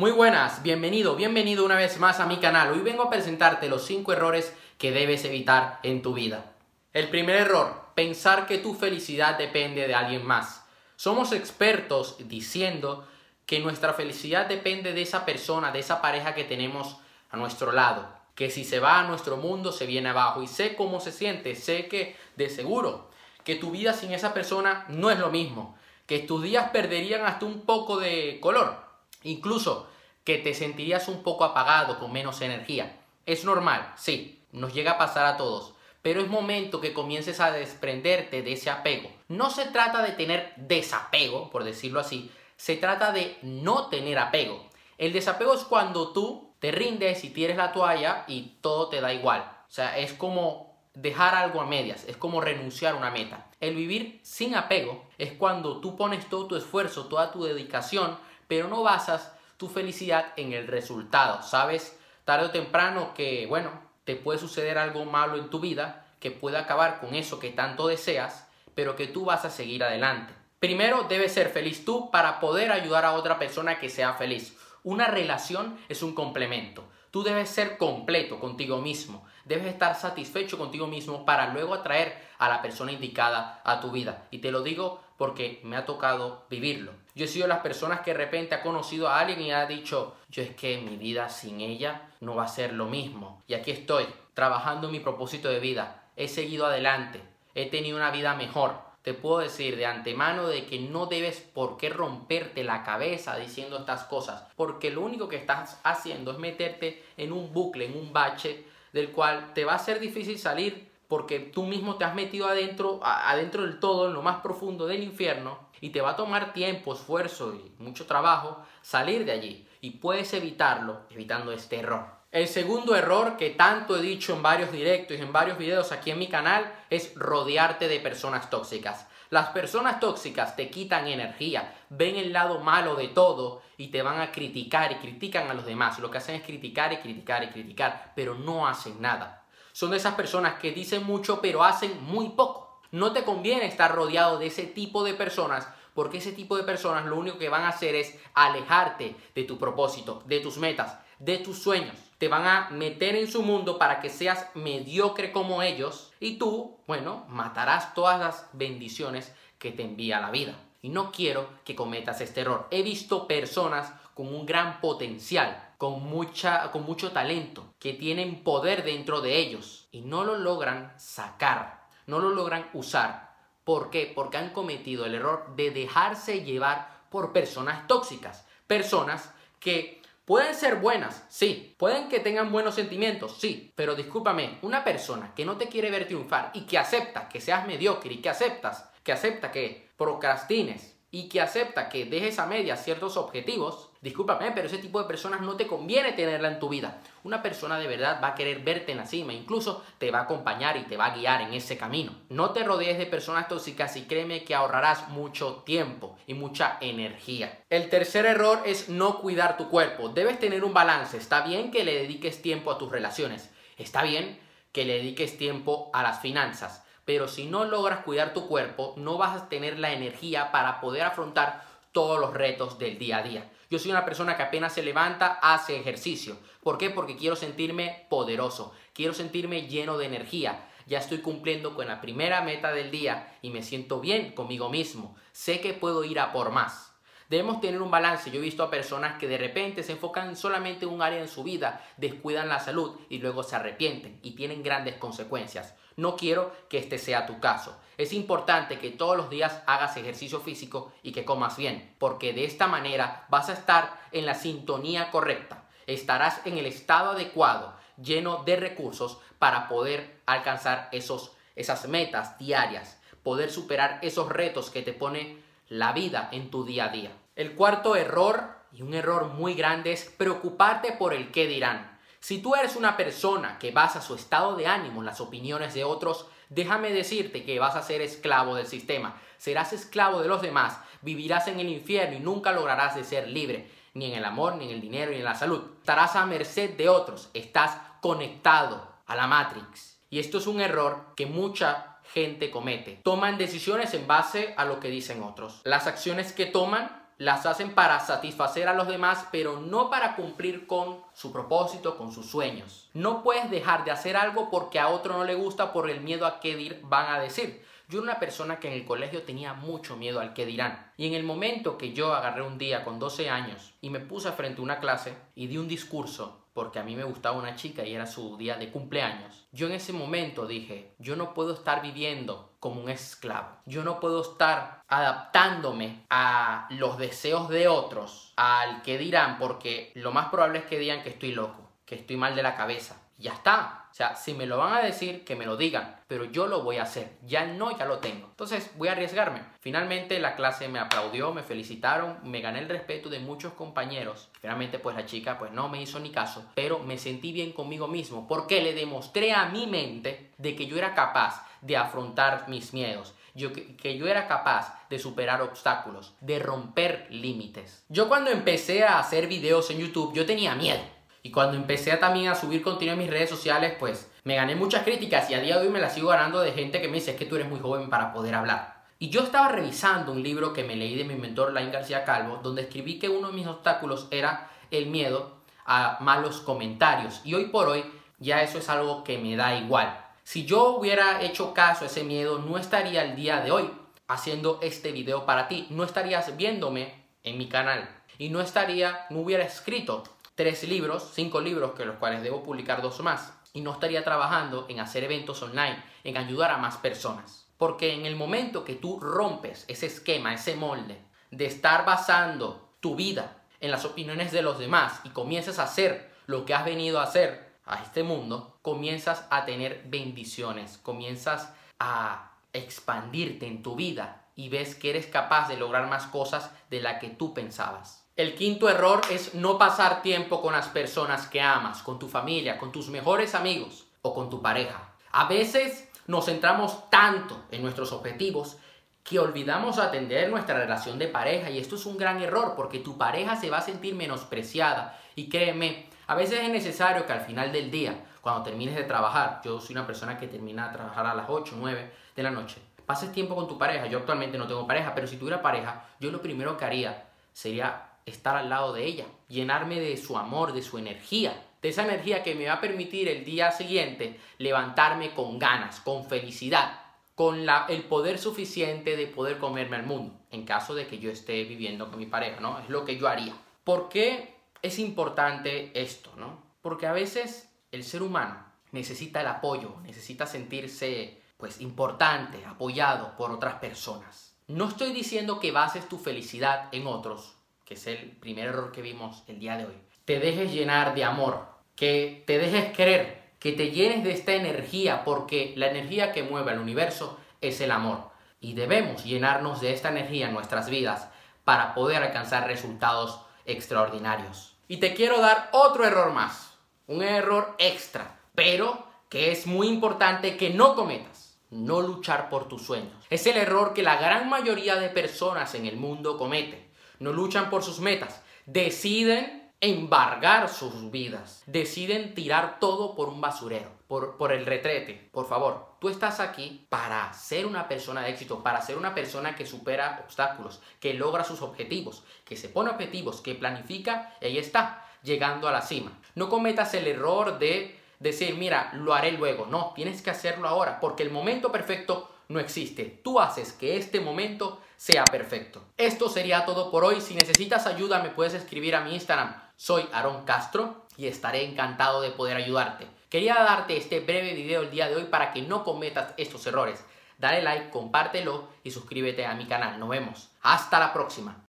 Muy buenas, bienvenido, bienvenido una vez más a mi canal. Hoy vengo a presentarte los 5 errores que debes evitar en tu vida. El primer error, pensar que tu felicidad depende de alguien más. Somos expertos diciendo que nuestra felicidad depende de esa persona, de esa pareja que tenemos a nuestro lado. Que si se va a nuestro mundo se viene abajo. Y sé cómo se siente, sé que de seguro que tu vida sin esa persona no es lo mismo. Que tus días perderían hasta un poco de color Incluso que te sentirías un poco apagado, con menos energía. Es normal, sí, nos llega a pasar a todos, pero es momento que comiences a desprenderte de ese apego. No se trata de tener desapego, por decirlo así, se trata de no tener apego. El desapego es cuando tú te rindes y tienes la toalla y todo te da igual. O sea, es como dejar algo a medias, es como renunciar a una meta. El vivir sin apego es cuando tú pones todo tu esfuerzo, toda tu dedicación pero no basas tu felicidad en el resultado. Sabes tarde o temprano que, bueno, te puede suceder algo malo en tu vida que puede acabar con eso que tanto deseas, pero que tú vas a seguir adelante. Primero debes ser feliz tú para poder ayudar a otra persona que sea feliz. Una relación es un complemento. Tú debes ser completo contigo mismo. Debes estar satisfecho contigo mismo para luego atraer a la persona indicada a tu vida. Y te lo digo porque me ha tocado vivirlo. Yo he sido las personas que de repente ha conocido a alguien y ha dicho, yo es que mi vida sin ella no va a ser lo mismo. Y aquí estoy, trabajando en mi propósito de vida. He seguido adelante, he tenido una vida mejor. Te puedo decir de antemano de que no debes por qué romperte la cabeza diciendo estas cosas, porque lo único que estás haciendo es meterte en un bucle, en un bache del cual te va a ser difícil salir porque tú mismo te has metido adentro, adentro del todo, en lo más profundo del infierno, y te va a tomar tiempo, esfuerzo y mucho trabajo salir de allí. Y puedes evitarlo evitando este error. El segundo error que tanto he dicho en varios directos y en varios videos aquí en mi canal es rodearte de personas tóxicas. Las personas tóxicas te quitan energía, ven el lado malo de todo y te van a criticar y critican a los demás. Lo que hacen es criticar y criticar y criticar, pero no hacen nada son de esas personas que dicen mucho pero hacen muy poco. No te conviene estar rodeado de ese tipo de personas porque ese tipo de personas lo único que van a hacer es alejarte de tu propósito, de tus metas, de tus sueños. Te van a meter en su mundo para que seas mediocre como ellos y tú, bueno, matarás todas las bendiciones que te envía la vida. Y no quiero que cometas este error. He visto personas con un gran potencial, con, mucha, con mucho talento, que tienen poder dentro de ellos y no lo logran sacar, no lo logran usar. ¿Por qué? Porque han cometido el error de dejarse llevar por personas tóxicas, personas que pueden ser buenas, sí, pueden que tengan buenos sentimientos, sí, pero discúlpame, una persona que no te quiere ver triunfar y que acepta que seas mediocre y que aceptas, que acepta que procrastines, y que acepta que dejes a media ciertos objetivos, discúlpame, pero ese tipo de personas no te conviene tenerla en tu vida. Una persona de verdad va a querer verte en la cima, incluso te va a acompañar y te va a guiar en ese camino. No te rodees de personas tóxicas y créeme que ahorrarás mucho tiempo y mucha energía. El tercer error es no cuidar tu cuerpo. Debes tener un balance. Está bien que le dediques tiempo a tus relaciones. Está bien que le dediques tiempo a las finanzas pero si no logras cuidar tu cuerpo, no vas a tener la energía para poder afrontar todos los retos del día a día. Yo soy una persona que apenas se levanta, hace ejercicio. ¿Por qué? Porque quiero sentirme poderoso, quiero sentirme lleno de energía. Ya estoy cumpliendo con la primera meta del día y me siento bien conmigo mismo. Sé que puedo ir a por más. Debemos tener un balance. Yo he visto a personas que de repente se enfocan solamente en un área en su vida, descuidan la salud y luego se arrepienten y tienen grandes consecuencias. No quiero que este sea tu caso. Es importante que todos los días hagas ejercicio físico y que comas bien, porque de esta manera vas a estar en la sintonía correcta. Estarás en el estado adecuado, lleno de recursos para poder alcanzar esos, esas metas diarias, poder superar esos retos que te pone la vida en tu día a día. El cuarto error, y un error muy grande, es preocuparte por el qué dirán. Si tú eres una persona que basa su estado de ánimo en las opiniones de otros, déjame decirte que vas a ser esclavo del sistema. Serás esclavo de los demás, vivirás en el infierno y nunca lograrás de ser libre, ni en el amor, ni en el dinero, ni en la salud. Estarás a merced de otros, estás conectado a la Matrix. Y esto es un error que mucha gente comete. Toman decisiones en base a lo que dicen otros. Las acciones que toman las hacen para satisfacer a los demás, pero no para cumplir con su propósito, con sus sueños. No puedes dejar de hacer algo porque a otro no le gusta por el miedo a qué van a decir. Yo era una persona que en el colegio tenía mucho miedo al que dirán. Y en el momento que yo agarré un día con 12 años y me puse frente a una clase y di un discurso porque a mí me gustaba una chica y era su día de cumpleaños, yo en ese momento dije, yo no puedo estar viviendo como un esclavo. Yo no puedo estar adaptándome a los deseos de otros, al que dirán, porque lo más probable es que digan que estoy loco, que estoy mal de la cabeza. Ya está, o sea, si me lo van a decir, que me lo digan, pero yo lo voy a hacer. Ya no, ya lo tengo. Entonces voy a arriesgarme. Finalmente la clase me aplaudió, me felicitaron, me gané el respeto de muchos compañeros. Finalmente pues la chica pues no me hizo ni caso, pero me sentí bien conmigo mismo porque le demostré a mi mente de que yo era capaz de afrontar mis miedos. Yo, que, yo era capaz de superar obstáculos, de romper límites. Yo cuando empecé a hacer videos en YouTube, yo tenía miedo. Y cuando empecé también a subir contenido en mis redes sociales, pues me gané muchas críticas y a día de hoy me las sigo ganando de gente que me dice es que tú eres muy joven para poder hablar. Y yo estaba revisando un libro que me leí de mi mentor Lain García Calvo, donde escribí que uno de mis obstáculos era el miedo a malos comentarios. Y hoy por hoy ya eso es algo que me da igual. Si yo hubiera hecho caso a ese miedo, no estaría el día de hoy haciendo este video para ti. No estarías viéndome en mi canal. Y no estaría, no hubiera escrito tres libros, cinco libros, que los cuales debo publicar dos más. Y no estaría trabajando en hacer eventos online, en ayudar a más personas. Porque en el momento que tú rompes ese esquema, ese molde, de estar basando tu vida en las opiniones de los demás y comienzas a hacer lo que has venido a hacer a este mundo, comienzas a tener bendiciones, comienzas a expandirte en tu vida y ves que eres capaz de lograr más cosas de la que tú pensabas. El quinto error es no pasar tiempo con las personas que amas, con tu familia, con tus mejores amigos o con tu pareja. A veces nos centramos tanto en nuestros objetivos que olvidamos atender nuestra relación de pareja y esto es un gran error porque tu pareja se va a sentir menospreciada y créeme, a veces es necesario que al final del día, cuando termines de trabajar, yo soy una persona que termina de trabajar a las 8, 9 de la noche, pases tiempo con tu pareja, yo actualmente no tengo pareja, pero si tuviera pareja, yo lo primero que haría sería estar al lado de ella, llenarme de su amor, de su energía, de esa energía que me va a permitir el día siguiente levantarme con ganas, con felicidad, con la, el poder suficiente de poder comerme al mundo, en caso de que yo esté viviendo con mi pareja, ¿no? Es lo que yo haría. ¿Por qué es importante esto, no? Porque a veces el ser humano necesita el apoyo, necesita sentirse pues importante, apoyado por otras personas. No estoy diciendo que bases tu felicidad en otros, que es el primer error que vimos el día de hoy, te dejes llenar de amor, que te dejes creer, que te llenes de esta energía, porque la energía que mueve al universo es el amor. Y debemos llenarnos de esta energía en nuestras vidas para poder alcanzar resultados extraordinarios. Y te quiero dar otro error más, un error extra, pero que es muy importante que no cometas. No luchar por tus sueños. Es el error que la gran mayoría de personas en el mundo cometen no luchan por sus metas, deciden embargar sus vidas, deciden tirar todo por un basurero, por, por el retrete. Por favor, tú estás aquí para ser una persona de éxito, para ser una persona que supera obstáculos, que logra sus objetivos, que se pone objetivos, que planifica y ahí está, llegando a la cima. No cometas el error de decir, mira, lo haré luego. No, tienes que hacerlo ahora, porque el momento perfecto no existe. Tú haces que este momento sea perfecto. Esto sería todo por hoy. Si necesitas ayuda, me puedes escribir a mi Instagram. Soy Aaron Castro y estaré encantado de poder ayudarte. Quería darte este breve video el día de hoy para que no cometas estos errores. Dale like, compártelo y suscríbete a mi canal. Nos vemos. Hasta la próxima.